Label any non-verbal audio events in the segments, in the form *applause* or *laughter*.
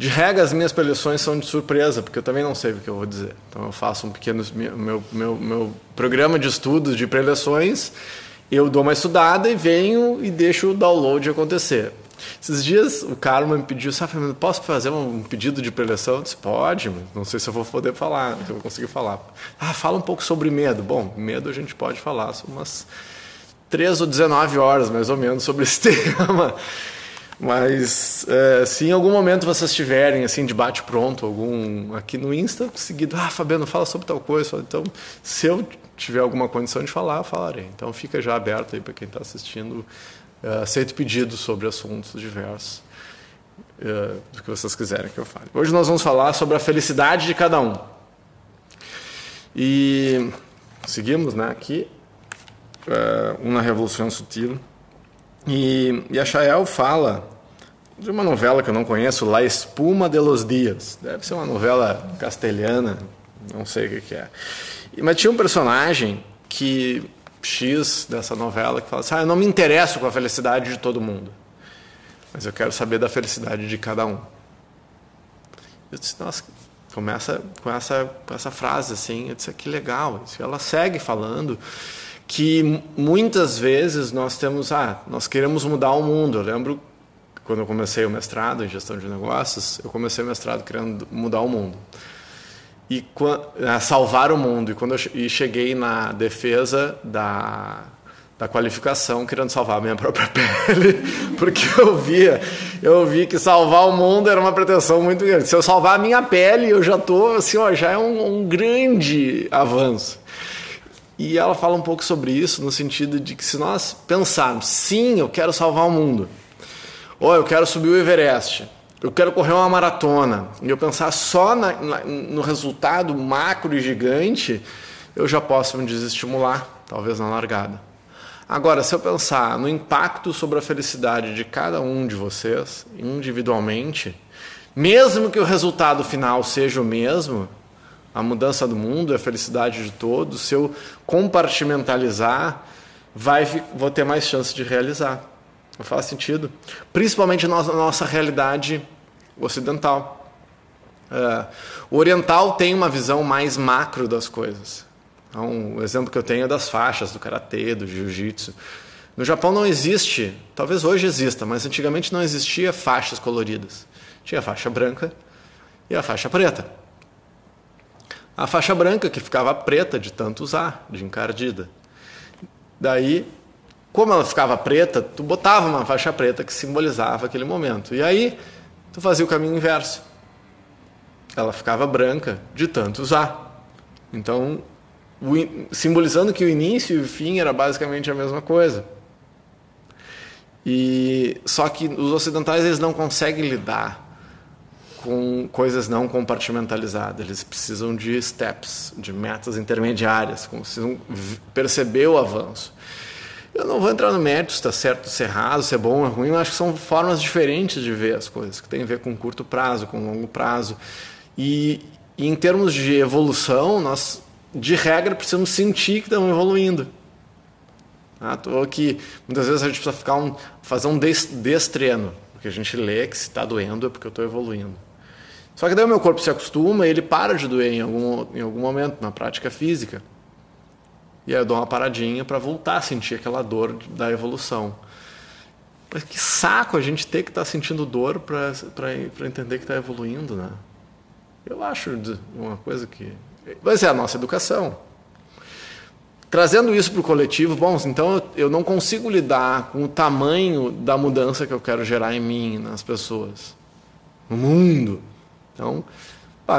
De regra, as minhas preleções são de surpresa, porque eu também não sei o que eu vou dizer. Então, eu faço um pequeno meu, meu, meu programa de estudos de preleções, eu dou uma estudada e venho e deixo o download acontecer. Esses dias o Karma me pediu, sabe, posso fazer um pedido de preleção? Eu disse, pode, não sei se eu vou poder falar, se eu vou conseguir falar. Ah, fala um pouco sobre medo. Bom, medo a gente pode falar, são umas 3 ou 19 horas, mais ou menos, sobre esse *laughs* tema. Mas é, se em algum momento vocês tiverem assim debate pronto, algum aqui no Insta, seguido, ah, Fabiano, fala sobre tal coisa. Então, se eu tiver alguma condição de falar, falarei. Então, fica já aberto aí para quem está assistindo. Uh, aceito pedidos sobre assuntos diversos uh, do que vocês quiserem que eu fale. Hoje nós vamos falar sobre a felicidade de cada um. E seguimos, né? Aqui, uh, uma revolução sutil. E, e a Chael fala de uma novela que eu não conheço, La Espuma de los Dias. Deve ser uma novela castelhana, não sei o que, que é. Mas tinha um personagem que X dessa novela que fala assim: ah, eu não me interesso com a felicidade de todo mundo, mas eu quero saber da felicidade de cada um. Eu disse: nossa, começa com essa, com essa frase assim. Eu disse: que legal. Ela segue falando que muitas vezes nós temos, ah, nós queremos mudar o mundo. Eu lembro quando eu comecei o mestrado em gestão de negócios, eu comecei o mestrado querendo mudar o mundo e salvar o mundo. E quando eu cheguei na defesa da da qualificação querendo salvar a minha própria *laughs* pele, porque eu via, eu vi que salvar o mundo era uma pretensão muito grande. Se eu salvar a minha pele, eu já tô assim, ó, já é um, um grande avanço. E ela fala um pouco sobre isso, no sentido de que se nós pensarmos, sim, eu quero salvar o mundo, ou eu quero subir o Everest, eu quero correr uma maratona, e eu pensar só na, na, no resultado macro e gigante, eu já posso me desestimular, talvez na largada. Agora, se eu pensar no impacto sobre a felicidade de cada um de vocês, individualmente, mesmo que o resultado final seja o mesmo, a mudança do mundo, a felicidade de todos, se eu compartimentalizar, vai, vou ter mais chance de realizar. Não faz sentido? Principalmente na nossa, realidade ocidental. É, o oriental tem uma visão mais macro das coisas. Então, o exemplo que eu tenho é das faixas do karatê, do jiu-jitsu. No Japão não existe, talvez hoje exista, mas antigamente não existia faixas coloridas. Tinha a faixa branca e a faixa preta. A faixa branca, que ficava preta de tanto usar, de encardida. Daí, como ela ficava preta, tu botava uma faixa preta que simbolizava aquele momento. E aí, tu fazia o caminho inverso. Ela ficava branca de tanto usar. Então, simbolizando que o início e o fim era basicamente a mesma coisa. E só que os ocidentais eles não conseguem lidar com coisas não compartimentalizadas. Eles precisam de steps, de metas intermediárias, precisam perceber o avanço. Eu não vou entrar no mérito se está certo, se é errado, se é bom ou é ruim. Eu acho que são formas diferentes de ver as coisas, que tem a ver com curto prazo, com longo prazo. E, e em termos de evolução, nós, de regra, precisamos sentir que estamos evoluindo. Ah, tô aqui. Muitas vezes a gente precisa ficar um, fazer um destreno, porque a gente lê que se está doendo é porque eu estou evoluindo. Só que daí o meu corpo se acostuma e ele para de doer em algum, em algum momento, na prática física. E aí eu dou uma paradinha para voltar a sentir aquela dor da evolução. Mas que saco a gente ter que estar tá sentindo dor para entender que está evoluindo, né? Eu acho uma coisa que. Mas é a nossa educação. Trazendo isso para o coletivo, bom, então eu não consigo lidar com o tamanho da mudança que eu quero gerar em mim, nas pessoas, no mundo. Então,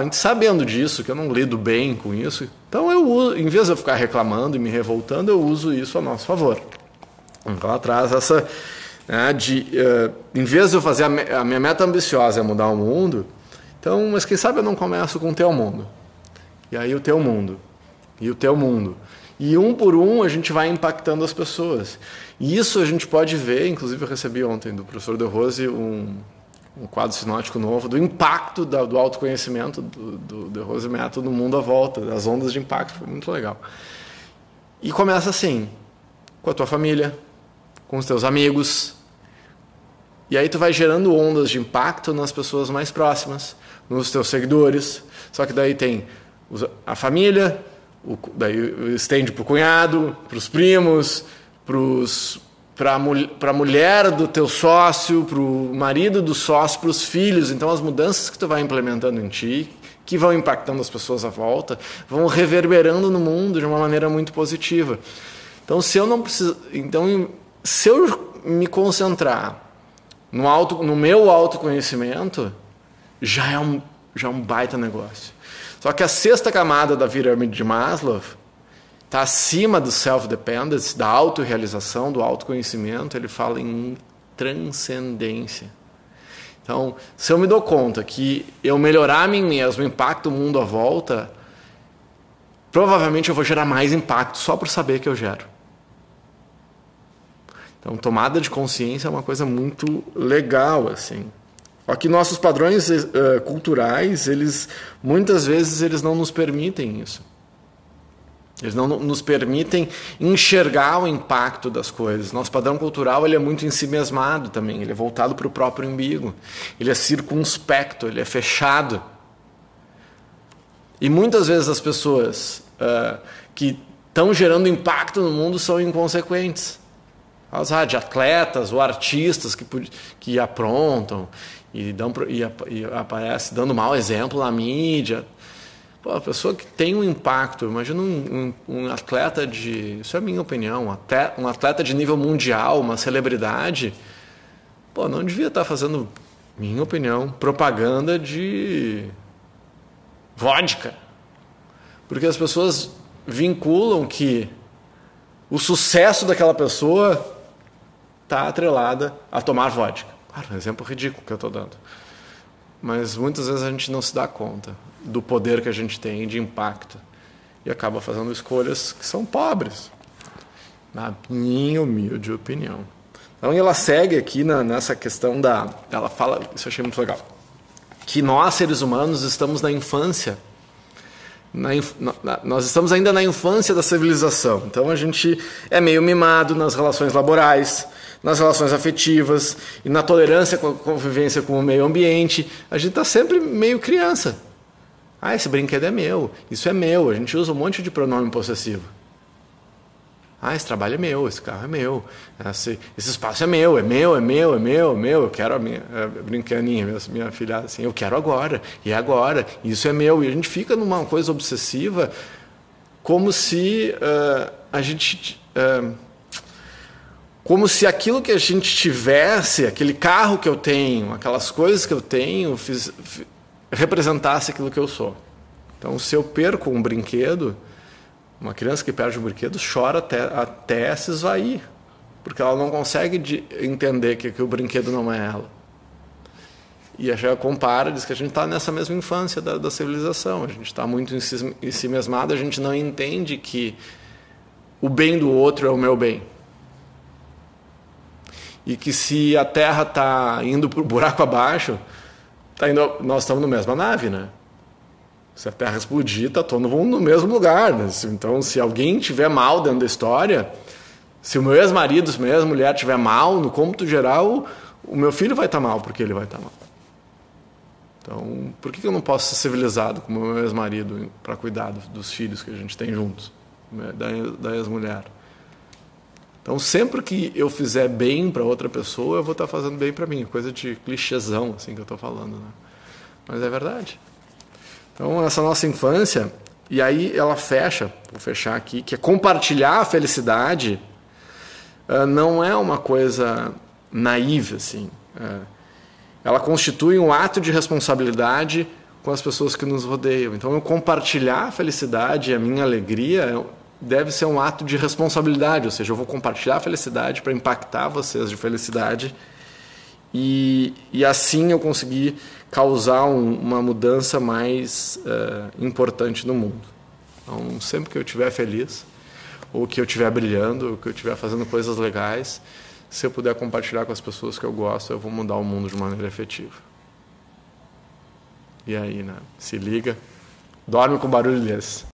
gente sabendo disso, que eu não lido bem com isso, então eu uso, em vez de eu ficar reclamando e me revoltando, eu uso isso a nosso favor. Então atrás essa né, de, uh, em vez de eu fazer a, a, minha meta ambiciosa é mudar o mundo, então, mas quem sabe eu não começo com o teu mundo. E aí o teu mundo. E o teu mundo. E um por um a gente vai impactando as pessoas. E isso a gente pode ver, inclusive eu recebi ontem do professor De Rose um, um quadro sinótico novo do impacto da, do autoconhecimento do, do, do Rose Método no mundo à volta, das ondas de impacto, foi muito legal. E começa assim, com a tua família, com os teus amigos. E aí tu vai gerando ondas de impacto nas pessoas mais próximas, nos teus seguidores. Só que daí tem a família, o, daí estende para o cunhado, para os primos, para a mulher do teu sócio, para o marido do sócio, para os filhos. Então as mudanças que tu vai implementando em ti, que vão impactando as pessoas à volta, vão reverberando no mundo de uma maneira muito positiva. Então se eu não preciso, então se eu me concentrar no, auto, no meu autoconhecimento, já é, um, já é um baita negócio. Só que a sexta camada da pirâmide de Maslow está acima do self-dependence, da autorrealização, do autoconhecimento. Ele fala em transcendência. Então, se eu me dou conta que eu melhorar a mim mesmo impacta o mundo à volta, provavelmente eu vou gerar mais impacto só por saber que eu gero. Então, tomada de consciência é uma coisa muito legal, assim. Só que nossos padrões uh, culturais, eles muitas vezes eles não nos permitem isso. Eles não nos permitem enxergar o impacto das coisas. Nosso padrão cultural ele é muito em si mesmado também. Ele é voltado para o próprio umbigo. Ele é circunspecto, ele é fechado. E muitas vezes as pessoas uh, que estão gerando impacto no mundo são inconsequentes ah, de atletas ou artistas que, que aprontam e, dão, e, e aparece dando mau exemplo na mídia. Pô, a pessoa que tem um impacto, imagina um, um, um, atleta de. Isso é a minha opinião, um atleta, um atleta de nível mundial, uma celebridade. Pô, não devia estar fazendo, minha opinião, propaganda de vodka. Porque as pessoas vinculam que o sucesso daquela pessoa está atrelada a tomar vodka. Claro, um exemplo ridículo que eu estou dando. Mas muitas vezes a gente não se dá conta do poder que a gente tem de impacto e acaba fazendo escolhas que são pobres, na minha humilde opinião. Então ela segue aqui na, nessa questão da. Ela fala, isso eu achei muito legal, que nós seres humanos estamos na infância. Na, na, nós estamos ainda na infância da civilização. Então a gente é meio mimado nas relações laborais, nas relações afetivas e na tolerância com a convivência com o meio ambiente. A gente está sempre meio criança. Ah, esse brinquedo é meu, isso é meu. A gente usa um monte de pronome possessivo. Ah, esse trabalho é meu, esse carro é meu, esse, esse espaço é meu, é meu, é meu, é meu, é meu. Eu quero a minha a brincaninha, minha, minha filha assim, eu quero agora, e é agora, isso é meu. E a gente fica numa coisa obsessiva, como se uh, a gente. Uh, como se aquilo que a gente tivesse, aquele carro que eu tenho, aquelas coisas que eu tenho, fiz, representasse aquilo que eu sou. Então, se eu perco um brinquedo, uma criança que perde um brinquedo chora até, até se esvair, porque ela não consegue de, entender que, que o brinquedo não é ela. E a gente compara, diz que a gente está nessa mesma infância da, da civilização, a gente está muito em si mesmado, a gente não entende que o bem do outro é o meu bem e que se a Terra está indo para o buraco abaixo, tá indo, nós estamos na mesma nave, né? Se a Terra explodir, está todo mundo no mesmo lugar. Né? Então, se alguém tiver mal dentro da história, se o meu ex-marido, se minha ex-mulher tiver mal, no cômputo geral, o meu filho vai estar tá mal, porque ele vai estar tá mal. Então, por que eu não posso ser civilizado como meu ex-marido para cuidar dos filhos que a gente tem juntos, né? da ex-mulher? Então, sempre que eu fizer bem para outra pessoa, eu vou estar tá fazendo bem para mim. Coisa de clichêzão, assim, que eu estou falando. Né? Mas é verdade. Então, essa nossa infância, e aí ela fecha, vou fechar aqui, que é compartilhar a felicidade uh, não é uma coisa naiva, assim. Uh, ela constitui um ato de responsabilidade com as pessoas que nos rodeiam. Então, eu compartilhar a felicidade e a minha alegria deve ser um ato de responsabilidade, ou seja, eu vou compartilhar a felicidade para impactar vocês de felicidade e, e assim eu conseguir causar um, uma mudança mais uh, importante no mundo. Então, sempre que eu estiver feliz, ou que eu estiver brilhando, ou que eu estiver fazendo coisas legais, se eu puder compartilhar com as pessoas que eu gosto, eu vou mudar o mundo de maneira efetiva. E aí, né? Se liga, dorme com barulho desse.